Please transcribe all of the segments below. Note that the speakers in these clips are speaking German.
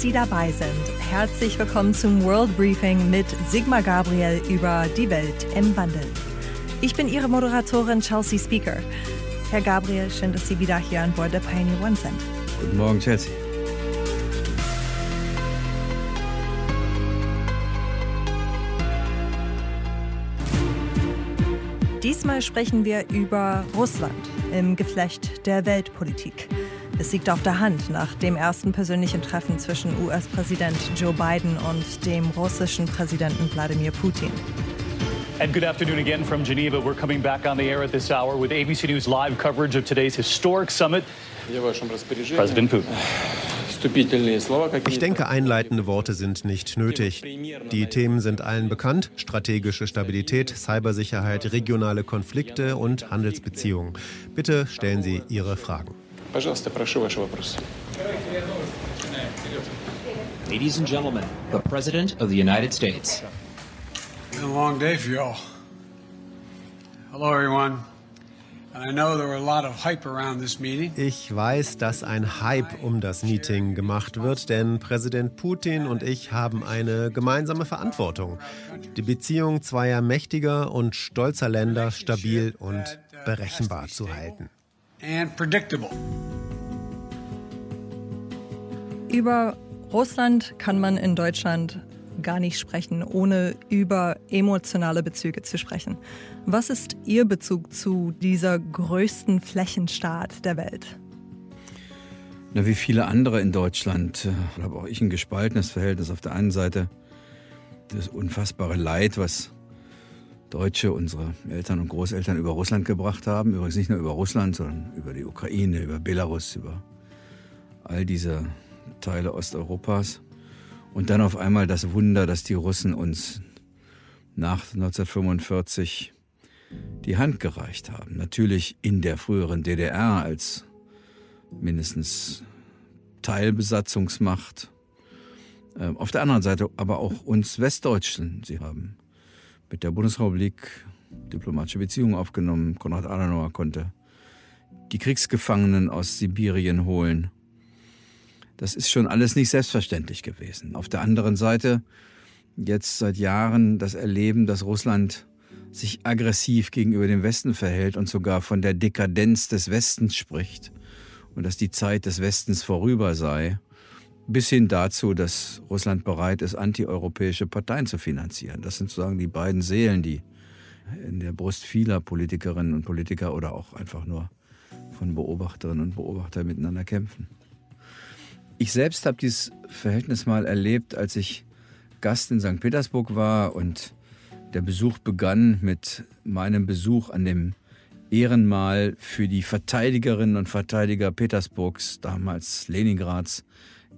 dass Sie dabei sind. Herzlich willkommen zum World Briefing mit Sigmar Gabriel über die Welt im Wandel. Ich bin Ihre Moderatorin Chelsea Speaker. Herr Gabriel, schön, dass Sie wieder hier an Bord der Pioneer One sind. Guten Morgen, Chelsea. Diesmal sprechen wir über Russland im Geflecht der Weltpolitik. Es liegt auf der Hand nach dem ersten persönlichen Treffen zwischen US-Präsident Joe Biden und dem russischen Präsidenten Wladimir Putin. And good afternoon again from Geneva. We're coming back on the air at this hour with ABC News live coverage of today's historic summit. President Putin. Ich denke, einleitende Worte sind nicht nötig. Die Themen sind allen bekannt. Strategische Stabilität, Cybersicherheit, regionale Konflikte und Handelsbeziehungen. Bitte stellen Sie Ihre Fragen. Ladies and gentlemen, the President of the United States. Been a long day for y'all. Hello, everyone. Ich weiß, dass ein Hype um das Meeting gemacht wird, denn Präsident Putin und ich haben eine gemeinsame Verantwortung, die Beziehung zweier mächtiger und stolzer Länder stabil und berechenbar zu halten. Über Russland kann man in Deutschland gar nicht sprechen, ohne über emotionale Bezüge zu sprechen. Was ist Ihr Bezug zu dieser größten Flächenstaat der Welt? Na, wie viele andere in Deutschland äh, habe auch ich ein gespaltenes Verhältnis. Auf der einen Seite das unfassbare Leid, was Deutsche, unsere Eltern und Großeltern über Russland gebracht haben. Übrigens nicht nur über Russland, sondern über die Ukraine, über Belarus, über all diese Teile Osteuropas. Und dann auf einmal das Wunder, dass die Russen uns nach 1945 die Hand gereicht haben. Natürlich in der früheren DDR als mindestens Teilbesatzungsmacht. Ähm, auf der anderen Seite aber auch uns Westdeutschen. Sie haben mit der Bundesrepublik diplomatische Beziehungen aufgenommen. Konrad Adenauer konnte die Kriegsgefangenen aus Sibirien holen. Das ist schon alles nicht selbstverständlich gewesen. Auf der anderen Seite jetzt seit Jahren das Erleben, dass Russland sich aggressiv gegenüber dem Westen verhält und sogar von der Dekadenz des Westens spricht und dass die Zeit des Westens vorüber sei, bis hin dazu, dass Russland bereit ist, antieuropäische Parteien zu finanzieren. Das sind sozusagen die beiden Seelen, die in der Brust vieler Politikerinnen und Politiker oder auch einfach nur von Beobachterinnen und Beobachtern miteinander kämpfen. Ich selbst habe dieses Verhältnis mal erlebt, als ich Gast in St. Petersburg war und der Besuch begann mit meinem Besuch an dem Ehrenmal für die Verteidigerinnen und Verteidiger Petersburgs, damals Leningrads,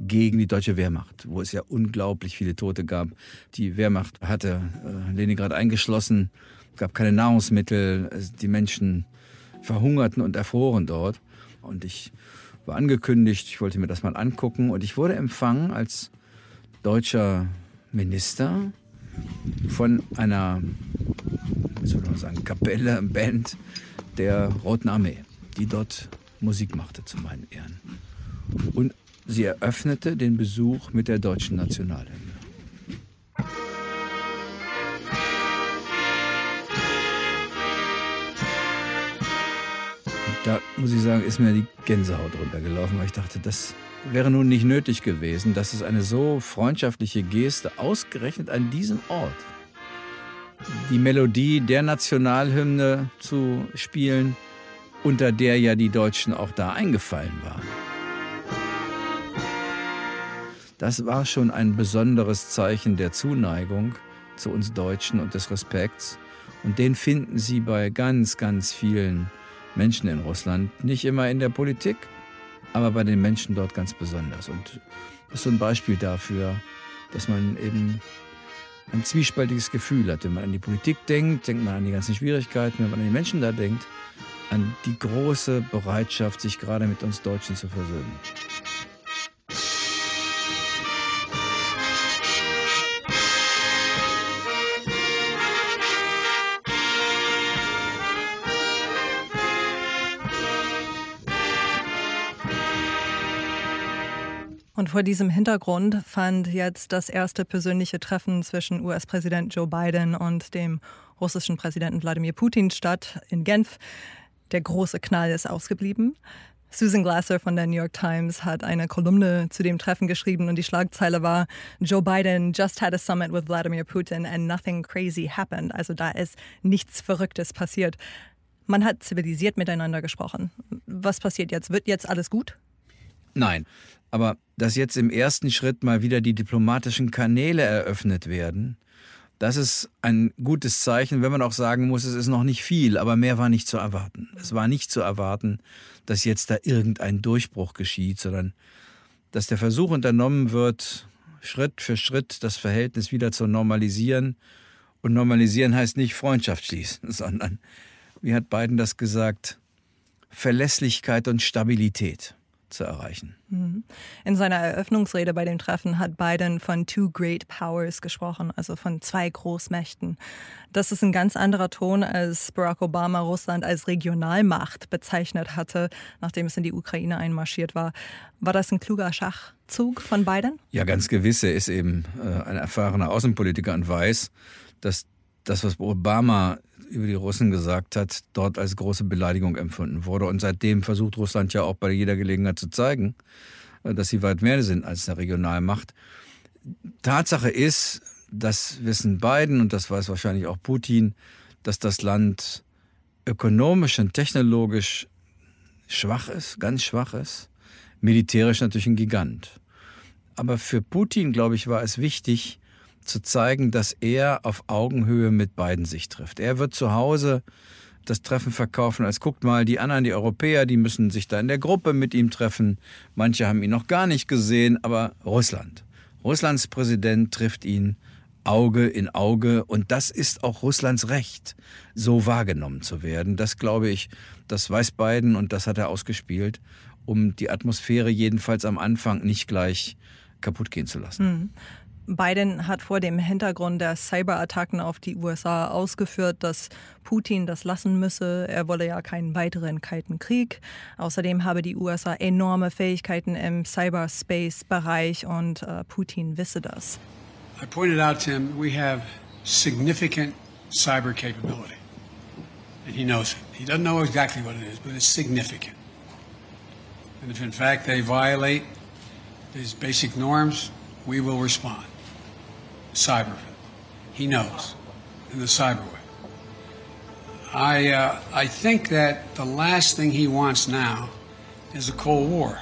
gegen die deutsche Wehrmacht, wo es ja unglaublich viele Tote gab. Die Wehrmacht hatte äh, Leningrad eingeschlossen, gab keine Nahrungsmittel, die Menschen verhungerten und erfroren dort. Und ich war angekündigt, ich wollte mir das mal angucken und ich wurde empfangen als deutscher Minister von einer, wie soll man sagen, Kapelle, Band der Roten Armee, die dort Musik machte zu meinen Ehren. Und sie eröffnete den Besuch mit der deutschen Nationalhymne. da muss ich sagen, ist mir die Gänsehaut runtergelaufen, weil ich dachte, das wäre nun nicht nötig gewesen, dass es eine so freundschaftliche Geste ausgerechnet an diesem Ort die Melodie der Nationalhymne zu spielen, unter der ja die Deutschen auch da eingefallen waren. Das war schon ein besonderes Zeichen der Zuneigung zu uns Deutschen und des Respekts. Und den finden Sie bei ganz, ganz vielen Menschen in Russland. Nicht immer in der Politik, aber bei den Menschen dort ganz besonders. Und das ist so ein Beispiel dafür, dass man eben ein zwiespältiges Gefühl hat. Wenn man an die Politik denkt, denkt man an die ganzen Schwierigkeiten. Wenn man an die Menschen da denkt, an die große Bereitschaft, sich gerade mit uns Deutschen zu versöhnen. Und vor diesem Hintergrund fand jetzt das erste persönliche Treffen zwischen US-Präsident Joe Biden und dem russischen Präsidenten Wladimir Putin statt in Genf. Der große Knall ist ausgeblieben. Susan Glasser von der New York Times hat eine Kolumne zu dem Treffen geschrieben und die Schlagzeile war Joe Biden just had a summit with Vladimir Putin and nothing crazy happened. Also da ist nichts Verrücktes passiert. Man hat zivilisiert miteinander gesprochen. Was passiert jetzt? Wird jetzt alles gut? Nein, aber dass jetzt im ersten Schritt mal wieder die diplomatischen Kanäle eröffnet werden, das ist ein gutes Zeichen, wenn man auch sagen muss, es ist noch nicht viel, aber mehr war nicht zu erwarten. Es war nicht zu erwarten, dass jetzt da irgendein Durchbruch geschieht, sondern dass der Versuch unternommen wird, Schritt für Schritt das Verhältnis wieder zu normalisieren. Und normalisieren heißt nicht Freundschaft schließen, sondern, wie hat Biden das gesagt, Verlässlichkeit und Stabilität zu erreichen. Mhm. In seiner Eröffnungsrede bei dem Treffen hat Biden von Two Great Powers gesprochen, also von zwei Großmächten. Das ist ein ganz anderer Ton, als Barack Obama Russland als Regionalmacht bezeichnet hatte, nachdem es in die Ukraine einmarschiert war. War das ein kluger Schachzug von Biden? Ja, ganz gewiss. Er ist eben äh, ein erfahrener Außenpolitiker und weiß, dass das, was Obama über die Russen gesagt hat, dort als große Beleidigung empfunden wurde. Und seitdem versucht Russland ja auch bei jeder Gelegenheit zu zeigen, äh, dass sie weit mehr sind als eine Regionalmacht. Tatsache ist, das wissen Biden und das weiß wahrscheinlich auch Putin, dass das Land ökonomisch und technologisch schwach ist, ganz schwach ist, militärisch natürlich ein Gigant. Aber für Putin, glaube ich, war es wichtig, zu zeigen, dass er auf Augenhöhe mit beiden sich trifft. Er wird zu Hause das Treffen verkaufen, als guckt mal, die anderen, die Europäer, die müssen sich da in der Gruppe mit ihm treffen. Manche haben ihn noch gar nicht gesehen, aber Russland. Russlands Präsident trifft ihn Auge in Auge und das ist auch Russlands Recht, so wahrgenommen zu werden. Das glaube ich, das weiß Biden und das hat er ausgespielt, um die Atmosphäre jedenfalls am Anfang nicht gleich kaputt gehen zu lassen. Mhm. Biden hat vor dem Hintergrund der Cyberattacken auf die USA ausgeführt, dass Putin das lassen müsse. Er wolle ja keinen weiteren Kalten Krieg. Außerdem habe die USA enorme Fähigkeiten im Cyberspace-Bereich und äh, Putin wisse das. I pointed out, Tim, we have significant cyber capability. And he knows it. He doesn't know exactly what it is, but it's significant. And if in fact they violate these basic norms, we will respond. Cyber. He knows in the cyber way. I, uh, I think that the last thing he wants now is a Cold War.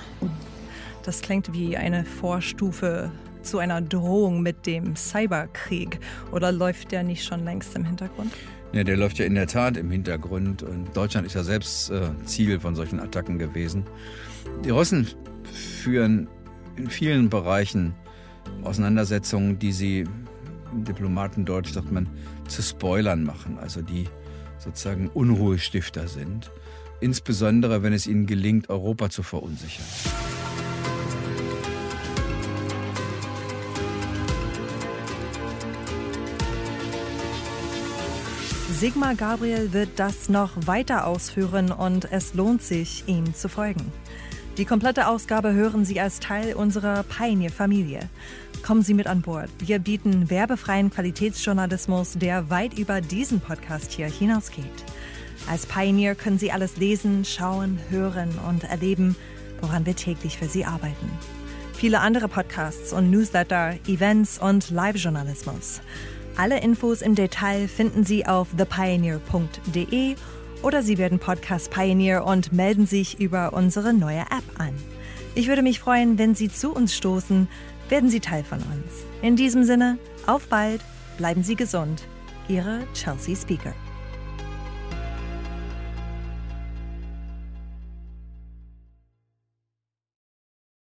Das klingt wie eine Vorstufe zu einer Drohung mit dem Cyberkrieg. Oder läuft der nicht schon längst im Hintergrund? Ja, der läuft ja in der Tat im Hintergrund. Und Deutschland ist ja selbst äh, Ziel von solchen Attacken gewesen. Die Russen führen in vielen Bereichen Auseinandersetzungen, die sie Diplomatendeutsch sagt man, zu Spoilern machen, also die sozusagen Unruhestifter sind, insbesondere wenn es ihnen gelingt, Europa zu verunsichern. Sigmar Gabriel wird das noch weiter ausführen und es lohnt sich, ihm zu folgen. Die komplette Ausgabe hören Sie als Teil unserer Pioneer-Familie. Kommen Sie mit an Bord. Wir bieten werbefreien Qualitätsjournalismus, der weit über diesen Podcast hier hinausgeht. Als Pioneer können Sie alles lesen, schauen, hören und erleben, woran wir täglich für Sie arbeiten. Viele andere Podcasts und Newsletter, Events und Live-Journalismus. Alle Infos im Detail finden Sie auf thepioneer.de oder Sie werden Podcast Pioneer und melden sich über unsere neue App an. Ich würde mich freuen, wenn Sie zu uns stoßen, werden Sie Teil von uns. In diesem Sinne, auf bald, bleiben Sie gesund. Ihre Chelsea Speaker.